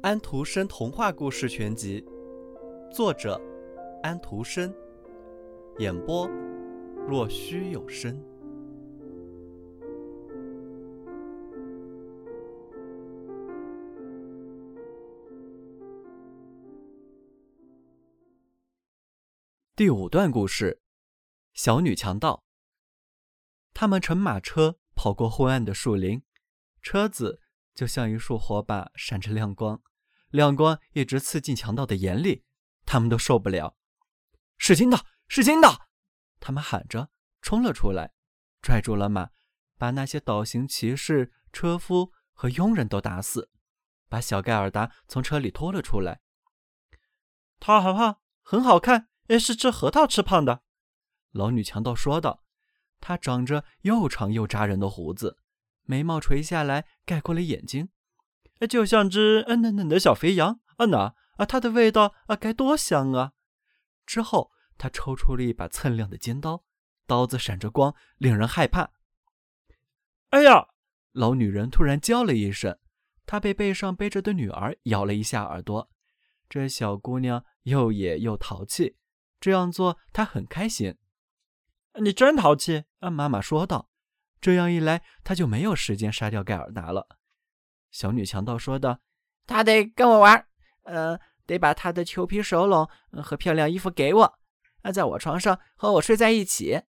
安徒生童话故事全集，作者安徒生，演播若虚有声。第五段故事：小女强盗。他们乘马车跑过昏暗的树林，车子就像一束火把，闪着亮光，亮光一直刺进强盗的眼里，他们都受不了。是金的，是金的！他们喊着冲了出来，拽住了马，把那些倒行骑士、车夫和佣人都打死，把小盖尔达从车里拖了出来。他很胖，很好看。也是吃核桃吃胖的，老女强盗说道。她长着又长又扎人的胡子，眉毛垂下来盖过了眼睛，就像只嗯嫩嫩的小肥羊啊！那啊，它的味道啊，该多香啊！之后，他抽出了一把锃亮的尖刀，刀子闪着光，令人害怕。哎呀！老女人突然叫了一声，她被背上背着的女儿咬了一下耳朵。这小姑娘又野又淘气。这样做，她很开心。你真淘气啊！妈妈说道。这样一来，他就没有时间杀掉盖尔达了。小女强盗说道：“他得跟我玩，呃，得把他的裘皮手笼和漂亮衣服给我，啊在我床上和我睡在一起。”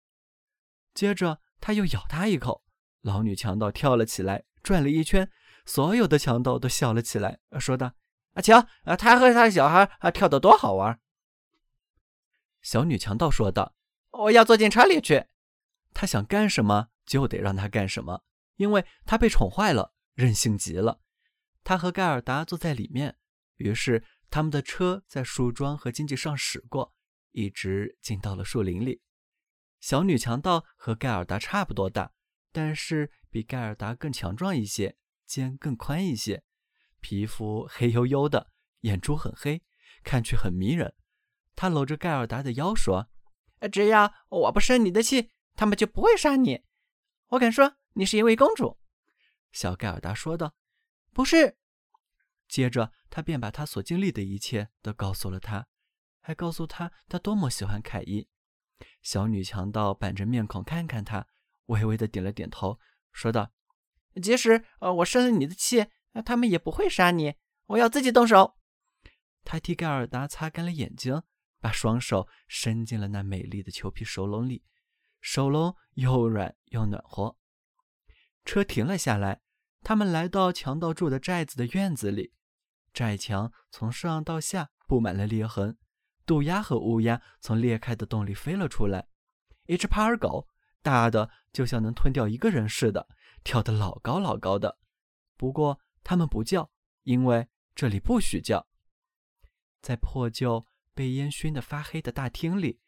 接着，他又咬他一口。老女强盗跳了起来，转了一圈，所有的强盗都笑了起来，说道：“啊，瞧，啊，他和他的小孩啊，跳得多好玩！”小女强盗说道：“我要坐进车里去。”他想干什么就得让他干什么，因为他被宠坏了，任性极了。他和盖尔达坐在里面，于是他们的车在树桩和荆棘上驶过，一直进到了树林里。小女强盗和盖尔达差不多大，但是比盖尔达更强壮一些，肩更宽一些，皮肤黑黝黝的，眼珠很黑，看去很迷人。他搂着盖尔达的腰说：“只要我不生你的气，他们就不会杀你。我敢说，你是一位公主。”小盖尔达说道：“不是。”接着，他便把他所经历的一切都告诉了他，还告诉他他多么喜欢凯伊。小女强盗板着面孔看看他，微微的点了点头，说道：“即使呃我生了你的气，他们也不会杀你。我要自己动手。”他替盖尔达擦干了眼睛。把双手伸进了那美丽的裘皮手笼里，手笼又软又暖和。车停了下来，他们来到强盗住的寨子的院子里。寨墙从上到下布满了裂痕，渡鸦和乌鸦从裂开的洞里飞了出来。一只帕尔狗，大的就像能吞掉一个人似的，跳得老高老高的。不过它们不叫，因为这里不许叫。在破旧。被烟熏得发黑的大厅里，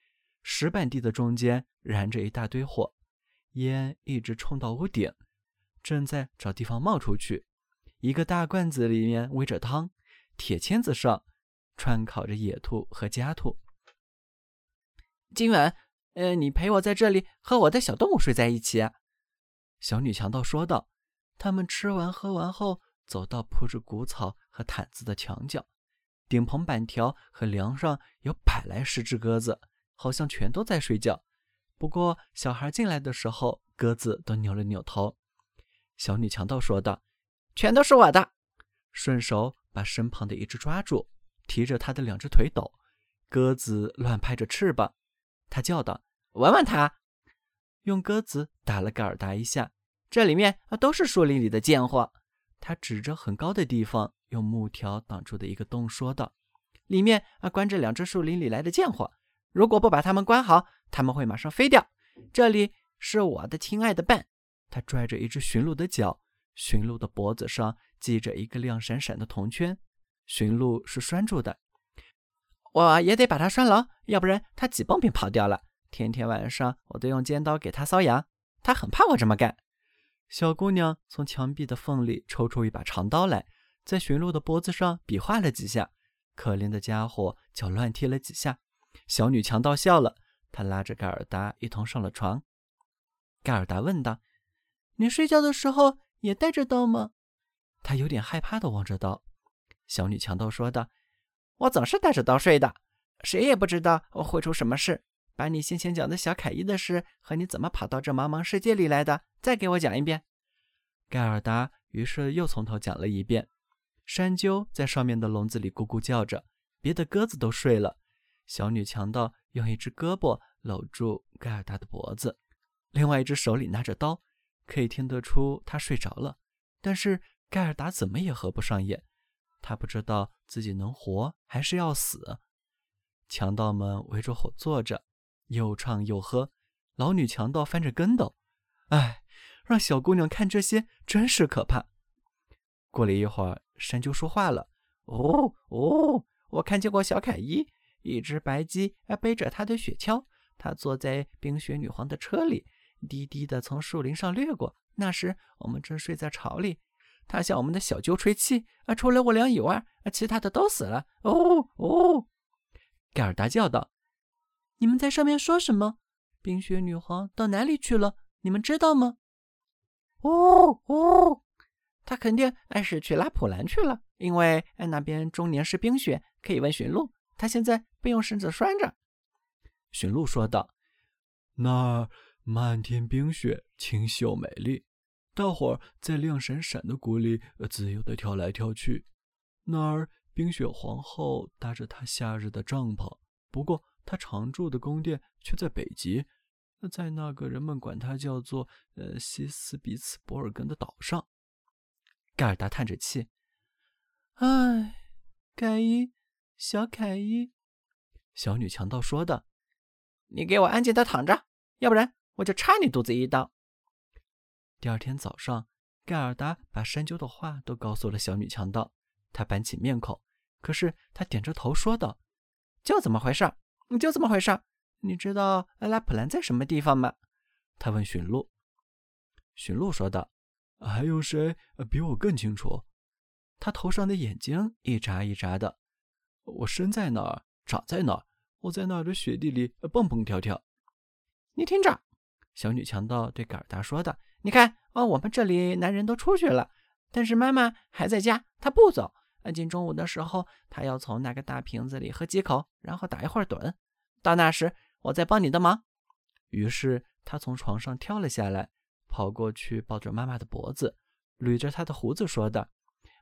石板地的中间燃着一大堆火，烟一直冲到屋顶，正在找地方冒出去。一个大罐子里面煨着汤，铁签子上串烤着野兔和家兔。今晚，呃，你陪我在这里和我的小动物睡在一起。”小女强盗说道。他们吃完喝完后，走到铺着谷草和毯子的墙角。顶棚板条和梁上有百来十只鸽子，好像全都在睡觉。不过小孩进来的时候，鸽子都扭了扭头。小女强盗说道：“全都是我的。”顺手把身旁的一只抓住，提着它的两只腿抖。鸽子乱拍着翅膀，他叫道：“闻闻它！”用鸽子打了盖尔达一下。这里面都是树林里的贱货。他指着很高的地方。用木条挡住的一个洞说道：“里面啊关着两只树林里来的贱货，如果不把它们关好，他们会马上飞掉。这里是我的亲爱的伴。”他拽着一只驯鹿的脚，驯鹿的脖子上系着一个亮闪闪的铜圈，驯鹿是拴住的。我也得把它拴牢，要不然它几蹦便跑掉了。天天晚上我都用尖刀给它搔痒，它很怕我这么干。小姑娘从墙壁的缝里抽出一把长刀来。在驯鹿的脖子上比划了几下，可怜的家伙脚乱踢了几下。小女强盗笑了，她拉着盖尔达一同上了床。盖尔达问道：“你睡觉的时候也带着刀吗？他有点害怕的望着刀。小女强盗说道：“我总是带着刀睡的，谁也不知道我会出什么事。把你先前讲的小凯伊的事和你怎么跑到这茫茫世界里来的，再给我讲一遍。”盖尔达于是又从头讲了一遍。山鸠在上面的笼子里咕咕叫着，别的鸽子都睡了。小女强盗用一只胳膊搂住盖尔达的脖子，另外一只手里拿着刀，可以听得出他睡着了。但是盖尔达怎么也合不上眼。他不知道自己能活还是要死。强盗们围着火坐着，又唱又喝。老女强盗翻着跟斗。哎，让小姑娘看这些真是可怕。过了一会儿，神就说话了：“哦哦，我看见过小凯伊，一只白鸡背着他的雪橇，他坐在冰雪女皇的车里，低低的从树林上掠过。那时我们正睡在巢里。”他向我们的小鸠吹气，啊，除了我俩以外，其他的都死了。哦哦，盖尔达叫道：“你们在上面说什么？冰雪女皇到哪里去了？你们知道吗？”哦哦，他肯定哎是去拉普兰去了，因为哎那边终年是冰雪，可以问驯鹿。他现在被用绳子拴着。驯鹿说道：“那儿漫天冰雪，清秀美丽。”大伙儿在亮闪闪的谷里自由地跳来跳去。那儿，冰雪皇后搭着她夏日的帐篷，不过她常住的宫殿却在北极，在那个人们管它叫做“呃西斯比茨博尔根”的岛上。盖尔达叹着气：“唉，凯伊，小凯伊。”小女强盗说道：“你给我安静的躺着，要不然我就插你肚子一刀。”第二天早上，盖尔达把山鸠的话都告诉了小女强盗。他板起面孔，可是他点着头说道：“就这么回事，就这么回事。你知道拉普兰在什么地方吗？”他问驯鹿。驯鹿说道：“还有谁比我更清楚？”他头上的眼睛一眨一眨的。我生在哪儿，长在哪儿，我在那儿的雪地里蹦蹦跳跳。你听着，小女强盗对嘎尔达说道。你看，哦，我们这里男人都出去了，但是妈妈还在家，她不走。近中午的时候，她要从那个大瓶子里喝几口，然后打一会儿盹。到那时，我再帮你的忙。于是，他从床上跳了下来，跑过去抱着妈妈的脖子，捋着她的胡子，说道：“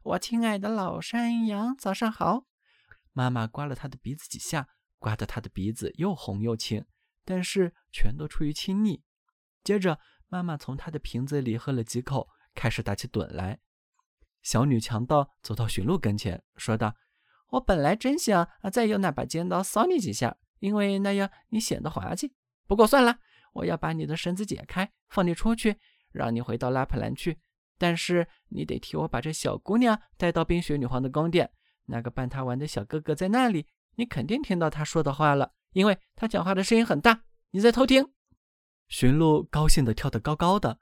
我亲爱的老山羊，早上好。”妈妈刮了他的鼻子几下，刮得他的鼻子又红又青，但是全都出于亲昵。接着。妈妈从她的瓶子里喝了几口，开始打起盹来。小女强盗走到驯鹿跟前，说道：“我本来真想再用那把尖刀搔你几下，因为那样你显得滑稽。不过算了，我要把你的绳子解开，放你出去，让你回到拉普兰去。但是你得替我把这小姑娘带到冰雪女皇的宫殿。那个伴她玩的小哥哥在那里，你肯定听到他说的话了，因为他讲话的声音很大。你在偷听。”驯鹿高兴地跳得高高的，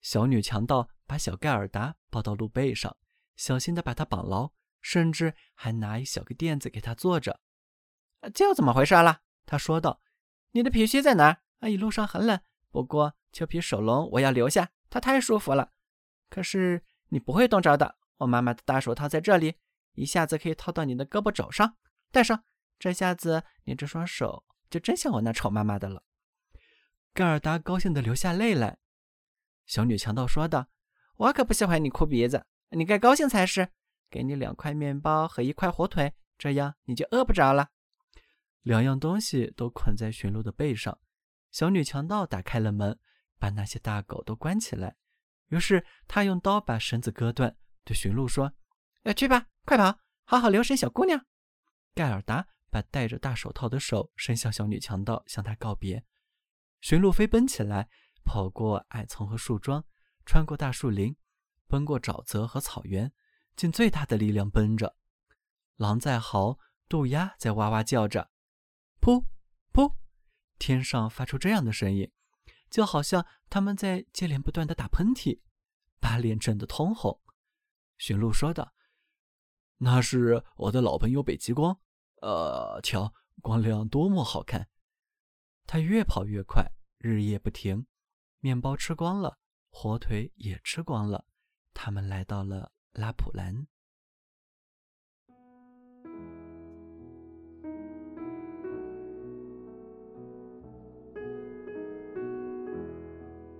小女强盗把小盖尔达抱到鹿背上，小心地把他绑牢，甚至还拿一小个垫子给他坐着。就怎么回事了？他说道：“你的皮靴在哪？一路上很冷，不过裘皮手笼我要留下，它太舒服了。可是你不会冻着的，我妈妈的大手套在这里，一下子可以套到你的胳膊肘上。戴上，这下子你这双手就真像我那丑妈妈的了。”盖尔达高兴的流下泪来。小女强盗说道：“我可不喜欢你哭鼻子，你该高兴才是。给你两块面包和一块火腿，这样你就饿不着了。”两样东西都捆在驯鹿的背上。小女强盗打开了门，把那些大狗都关起来。于是她用刀把绳子割断，对驯鹿说：“呃，去吧，快跑，好好留神小姑娘。”盖尔达把戴着大手套的手伸向小女强盗，向她告别。驯鹿飞奔起来，跑过矮丛和树桩，穿过大树林，奔过沼泽和草原，尽最大的力量奔着。狼在嚎，渡鸦在哇哇叫着，噗，天上发出这样的声音，就好像他们在接连不断的打喷嚏，把脸震得通红。驯鹿说道：“那是我的老朋友北极光，呃，瞧，光亮多么好看。”他越跑越快，日夜不停。面包吃光了，火腿也吃光了，他们来到了拉普兰。